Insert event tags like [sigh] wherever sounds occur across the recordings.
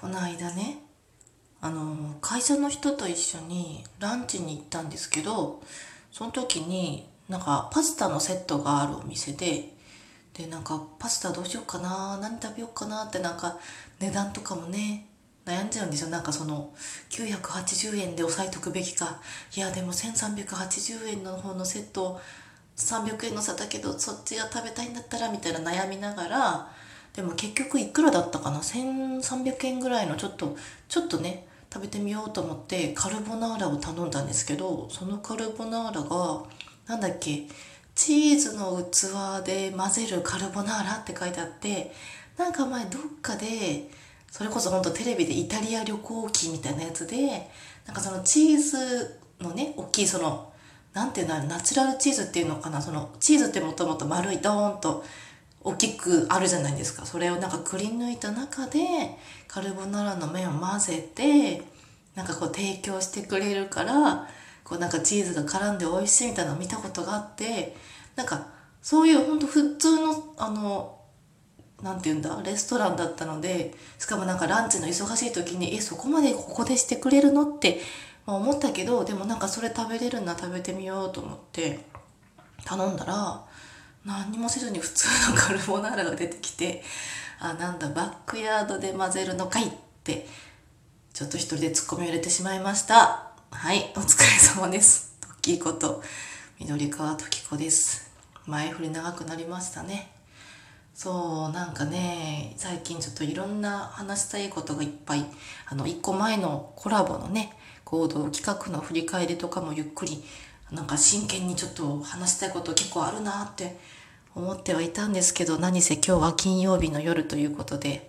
この間ねあの会社の人と一緒にランチに行ったんですけどその時になんかパスタのセットがあるお店ででなんかパスタどうしようかな何食べようかなってなんか値段とかもね悩んじゃうんですよ。なんかその980円で押さえとくべきか。いやでも1380円の方のセット300円の差だけどそっちが食べたいんだったらみたいな悩みながらでも結局いくらだったかな？1300円ぐらいのちょっとちょっとね食べてみようと思ってカルボナーラを頼んだんですけどそのカルボナーラがなんだっけチーズの器で混ぜるカルボナーラって書いてあってなんか前どっかでそれこそほんとテレビでイタリア旅行記みたいなやつでなんかそのチーズのね大きいその何ていうのナチュラルチーズっていうのかな？そのチーズってもともと丸いドーンと大きくあるじゃないですか。それをなんかくり抜いた中でカルボナーラの麺を混ぜてなんかこう提供してくれるからこうなんかチーズが絡んで美味しいみたいなのを見たことがあってなんかそういうほんと普通のあの何て言うんだレストランだったのでしかもなんかランチの忙しい時にえそこまでここでしてくれるのってまあ、思ったけどでもなんかそれ食べれるな食べてみようと思って頼んだら何にもせずに普通のカルボナーラが出てきてあなんだバックヤードで混ぜるのかいってちょっと一人でツッコミを入れてしまいました。はいお疲れ様です。トッキーこと緑川時子です。前振り長くなりましたね。そうなんかね最近ちょっといろんな話したいことがいっぱいあの1個前のコラボのね行動企画の振り返りとかもゆっくりなんか真剣にちょっと話したいこと結構あるなって思ってはいたんですけど何せ今日は金曜日の夜ということで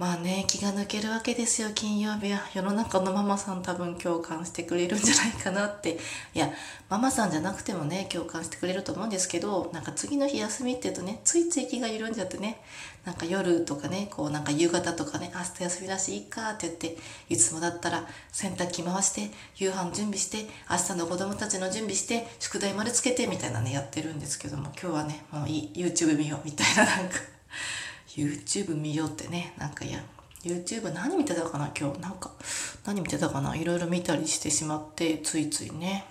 まあね気が抜けるわけですよ金曜日は。世の中のママさん多分共感してくれるんじゃないかなって。[laughs] いやママさんじゃなくてもね共感してくれると思うんですけどなんか次の日休みって言うとねついつい気が緩んじゃってねなんか夜とかねこうなんか夕方とかね明日休みだしいいかって言っていつもだったら洗濯機回して夕飯準備して明日の子供たちの準備して宿題丸つけてみたいなねやってるんですけども今日はねもういい YouTube 見ようみたいななんか。YouTube 見ようってねなんかや YouTube 何見てたかな今日。なんか何見てたかないろいろ見たりしてしまってついついね。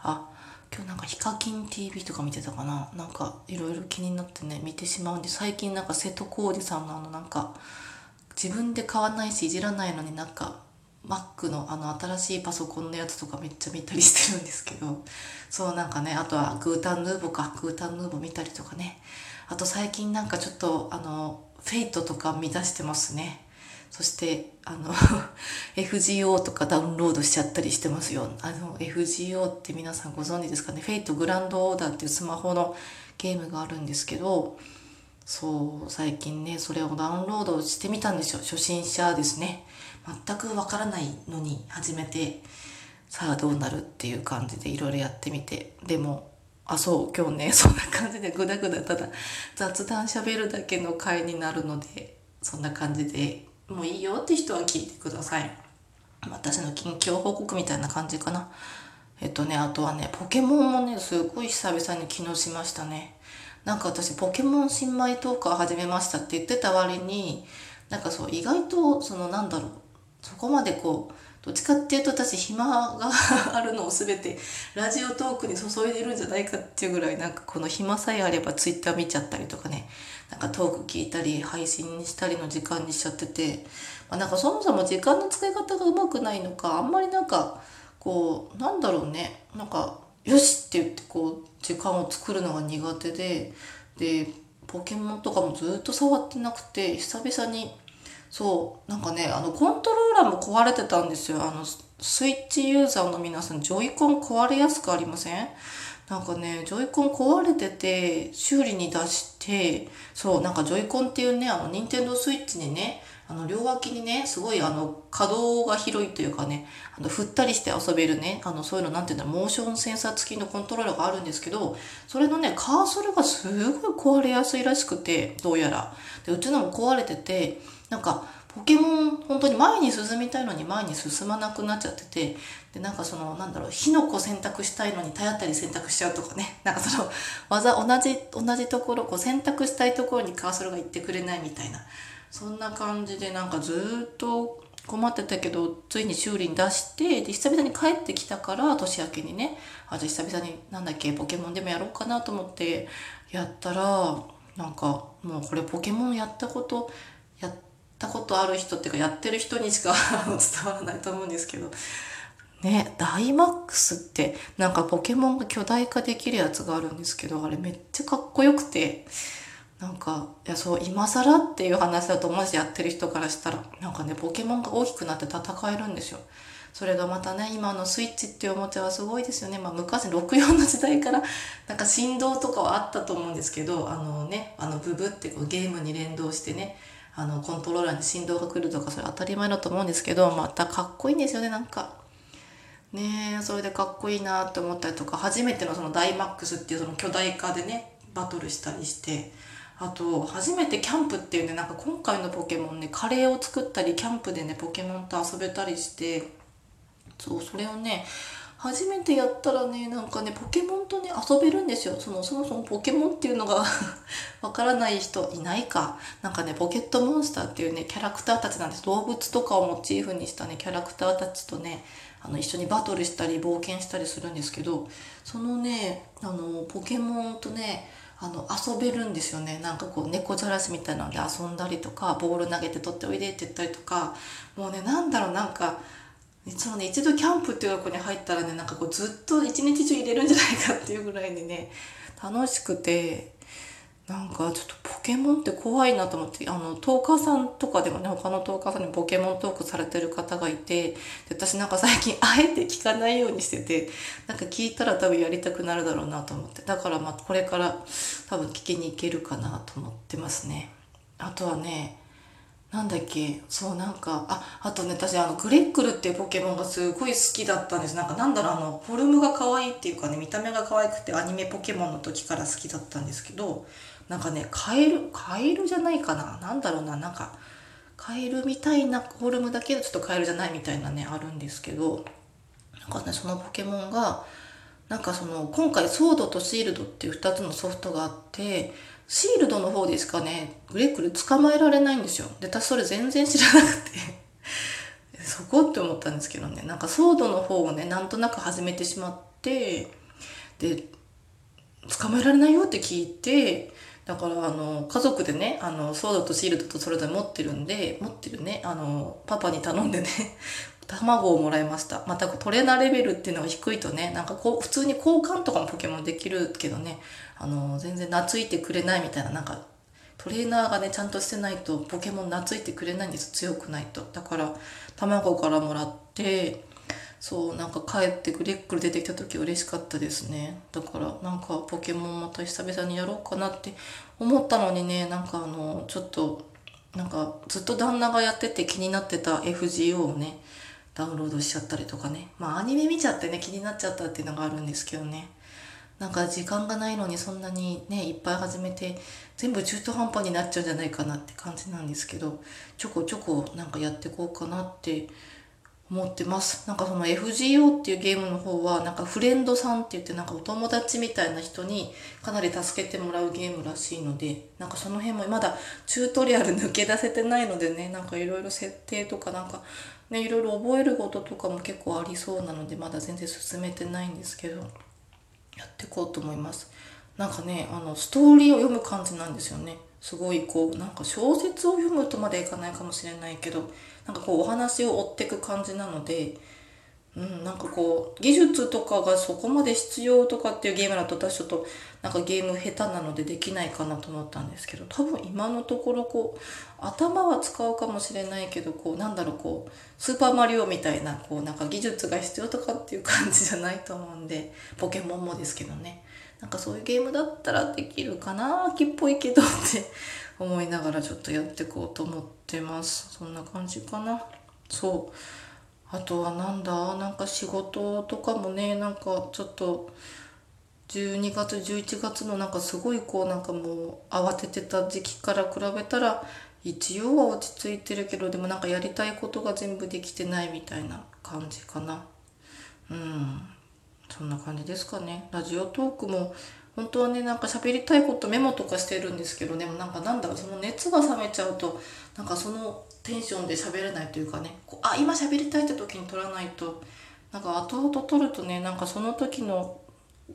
あ今日なんかヒカキン TV とか見てたかな。なんかいろいろ気になってね見てしまうんで最近なんか瀬戸康史さんのあのなんか自分で買わないしいじらないのになんか Mac のあの新しいパソコンのやつとかめっちゃ見たりしてるんですけど。そうなんかねあとはグータンヌーボか。グータンヌーボ見たりとかね。あと最近なんかちょっとあのフェイトとか見出してますね。そしてあの [laughs] FGO とかダウンロードしちゃったりしてますよ。あの FGO って皆さんご存知ですかね？フェイトグランドオーダーっていうスマホのゲームがあるんですけどそう最近ねそれをダウンロードしてみたんですよ。初心者ですね。全くわからないのに始めてさあどうなるっていう感じでいろいろやってみて。でもあそう今日ね [laughs] そんな感じでグダグダただ雑談しゃべるだけの回になるのでそんな感じでもういいよって人は聞いてください。私の近況報告みたいな感じかな。えっとねあとはねポケモンもねすごい久々に昨日しましたね。なんか私ポケモン新米トークを始めましたって言ってた割になんかそう意外とそのなんだろうそこまでこうどっちかっていうと私暇があるのを全てラジオトークに注いでるんじゃないかっていうぐらいなんかこの暇さえあればツイッター見ちゃったりとかねなんかトーク聞いたり配信したりの時間にしちゃってて、まあ、なんかそもそも時間の使い方がうまくないのかあんまりなんかこうなんだろうね。なんかよしって言ってこう時間を作るのが苦手ででポケモンとかもずっと触ってなくて久々にそうなんかねあのコントローラーも壊れてたんですよ。あのスイッチユーザーの皆さんジョイコン壊れやすくありません？なんかねジョイコン壊れてて修理に出してそうなんかジョイコンっていうねあの任天堂スイッチにねあの両脇にねすごいあの可動が広いというかねあの振ったりして遊べるねあのそういうのなんていうんだモーションセンサー付きのコントローラーがあるんですけどそれのねカーソルがすごい壊れやすいらしくてどうやら。でうちのも壊れててなんかポケモン本当に前に進みたいのに前に進まなくなっちゃっててでなんかそのなんだろう火の粉選択したいのに体当たり選択しちゃうとかね。[laughs] なんかその技同じ同じところこう選択したいところにカーソルが行ってくれないみたいな。そんな感じでなんかずっと困ってたけどついに修理に出してで久々に帰ってきたから年明けにね。あじゃあ久々になんだっけポケモンでもやろうかなと思ってやったらなんかもうこれポケモンやったことったことある人っていうかやってる人にしか [laughs] 伝わらないと思うんですけど。ねダイマックスってなんかポケモンが巨大化できるやつがあるんですけどあれめっちゃかっこよくて。なんかいやそう今更っていう話だとマジやってる人からしたらなんかねポケモンが大きくなって戦えるんですよ。それがまたね今のスイッチっていうおもちゃはすごいですよね、まあ、昔64の時代からなんか振動とかはあったと思うんですけどあのねあのブブってこうゲームに連動してねあのコントローラーに振動が来るとかそれ当たり前だと思うんですけどまたかっこいいんですよねなんか。ねそれでかっこいいなって思ったりとか初めてのそのダイマックスっていうその巨大化でねバトルしたりしてあと初めてキャンプっていうねなんか今回のポケモンねカレーを作ったりキャンプでねポケモンと遊べたりしてそうそれをね初めてやったらねなんかねポケモンとね遊べるんですよ。そのそもそもポケモンっていうのが [laughs] わからない人いないか。なんかねポケットモンスターっていうねキャラクターたちなんです。動物とかをモチーフにしたねキャラクターたちとねあの一緒にバトルしたり冒険したりするんですけどそのねあのポケモンとねあの遊べるんですよね。なんかこう猫じゃらしみたいなので遊んだりとかボール投げて取っておいでって言ったりとかもうねなんだろうなんかそのね一度キャンプっていうとこに入ったらねなんかこうずっと一日中入れるんじゃないかっていうぐらいにね楽しくてなんかちょっとポケモンって怖いなと思ってあのトーカーさんとかでもね他のトーカーさんにポケモントークされてる方がいてで私なんか最近あえて聞かないようにしててなんか聞いたら多分やりたくなるだろうなと思ってだからまあこれから多分聞きに行けるかなと思ってますね。あとはねなんだっけ？そうなんかああとね私あのグレックルっていうポケモンがすごい好きだったんです。なんかなんだろうあのフォルムが可愛いっていうかね見た目が可愛くてアニメポケモンの時から好きだったんですけどなんかねカエルカエルじゃないかな？なんだろうな？なんかカエルみたいなフォルムだけどちょっとカエルじゃないみたいなねあるんですけどなんかねそのポケモンがなんかその今回ソードとシールドっていう2つのソフトがあってシールドの方でしかね。グレックル捕まえられないんですよ。で私それ全然知らなくて。[laughs] そこって思ったんですけどね。なんかソードの方をねなんとなく始めてしまってで捕まえられないよって聞いてだからあの家族でねあのソードとシールドとそれぞれ持ってるんで持ってるねあのパパに頼んでね [laughs] 卵をもらいました。またトレーナーレベルっていうのが低いとねなんかこう普通に交換とかもポケモンできるけどねあの全然懐いてくれないみたいななんかトレーナーがねちゃんとしてないとポケモン懐いてくれないんです強くないと。だから卵からもらってそうなんか帰ってグレックル出てきた時嬉しかったですね。だからなんかポケモンまた久々にやろうかなって思ったのにねなんかあのちょっとなんかずっと旦那がやってて気になってた FGO をねダウンロードしちゃったりとかね。まあアニメ見ちゃってね気になっちゃったっていうのがあるんですけどね。なんか時間がないのにそんなにねいっぱい始めて全部中途半端になっちゃうんじゃないかなって感じなんですけどちょこちょこなんかやってこうかなって思ってます。なんかその FGO っていうゲームの方はなんかフレンドさんって言ってなんかお友達みたいな人にかなり助けてもらうゲームらしいのでなんかその辺もまだチュートリアル抜け出せてないのでねなんかいろいろ設定とかなんかねいろいろ覚えることとかも結構ありそうなのでまだ全然進めてないんですけどやっていこうと思います。なんかねあのストーリーを読む感じなんですよね。すごいこうなんか小説を読むとまでいかないかもしれないけどなんかこうお話を追っていく感じなので、うん、なんかこう技術とかがそこまで必要とかっていうゲームだと私ちょっとなんかゲーム下手なのでできないかなと思ったんですけど多分今のところこう頭は使うかもしれないけどこうなんだろうこうスーパーマリオみたいなこうなんか技術が必要とかっていう感じじゃないと思うんでポケモンもですけどね。なんかそういうゲームだったらできるかな秋っぽいけどって思いながらちょっとやっていこうと思ってます。そんな感じかな。そう。あとはなんだなんか仕事とかもねなんかちょっと12月11月のなんかすごいこうなんかもう慌ててた時期から比べたら一応は落ち着いてるけどでもなんかやりたいことが全部できてないみたいな感じかな。うん。そんな感じですかね。ラジオトークも本当はねなんか喋りたいことメモとかしてるんですけどでもなんかなんだろうその熱が冷めちゃうとなんかそのテンションで喋れないというかねこうあ今喋りたいって時に撮らないとなんか後々撮るとねなんかその時の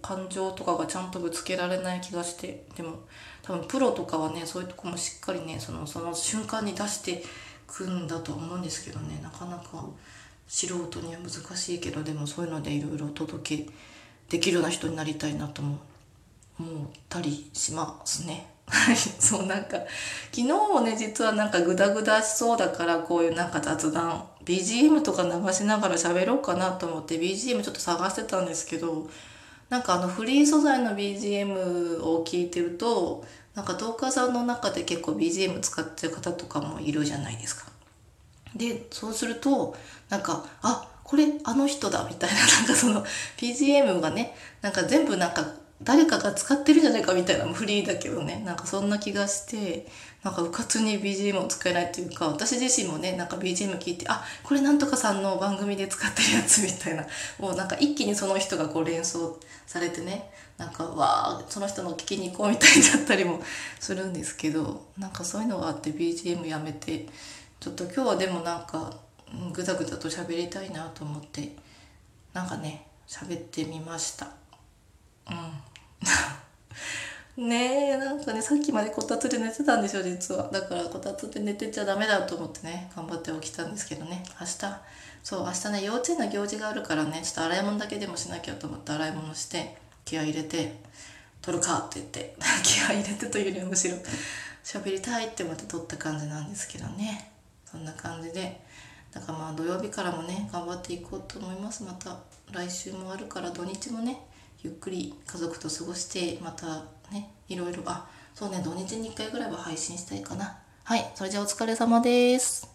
感情とかがちゃんとぶつけられない気がしてでも多分プロとかはねそういうとこもしっかりねそのその瞬間に出してくんだと思うんですけどねなかなか素人には難しいけどでもそういうのでいろいろお届けできるような人になりたいなとも思ったりしますね。はい、そうなんか昨日もね実はなんかグダグダしそうだからこういうなんか雑談 BGM とか流しながら喋ろうかなと思って BGM ちょっと探してたんですけどなんかあのフリー素材の BGM を聞いてるとなんかトーカーさんの中で結構 BGM 使ってる方とかもいるじゃないですか。でそうするとなんかあこれあの人だみたいななんかその BGM がねなんか全部なんか誰かが使ってるんじゃないかみたいなフリーだけどね。なんかそんな気がしてなんかうかつに BGM を使えないっていうか私自身もねなんか BGM 聞いてあこれなんとかさんの番組で使ってるやつみたいな。もうなんか一気にその人がこう連想されてね。なんかわあその人の聞きに行こうみたいになったりもするんですけどなんかそういうのがあって BGM やめてちょっと今日はでもなんかぐだぐだと喋りたいなと思ってなんかね喋ってみました。うん。[laughs] ねえなんかねさっきまでこたつで寝てたんですよ実は。だからこたつで寝てちゃダメだと思ってね頑張って起きたんですけどね。明日。そう明日ね幼稚園の行事があるからねちょっと洗い物だけでもしなきゃと思って洗い物して気合入れて「撮るか」って言って [laughs] 気合入れてというよりむしろ喋りたいって思って撮った感じなんですけどね。そんな感じで。だからまあ土曜日からもね頑張っていこうと思います。また来週もあるから土日もねゆっくり家族と過ごしてまたねいろいろあそうね土日に1回ぐらいは配信したいかな。はいそれじゃあお疲れ様です。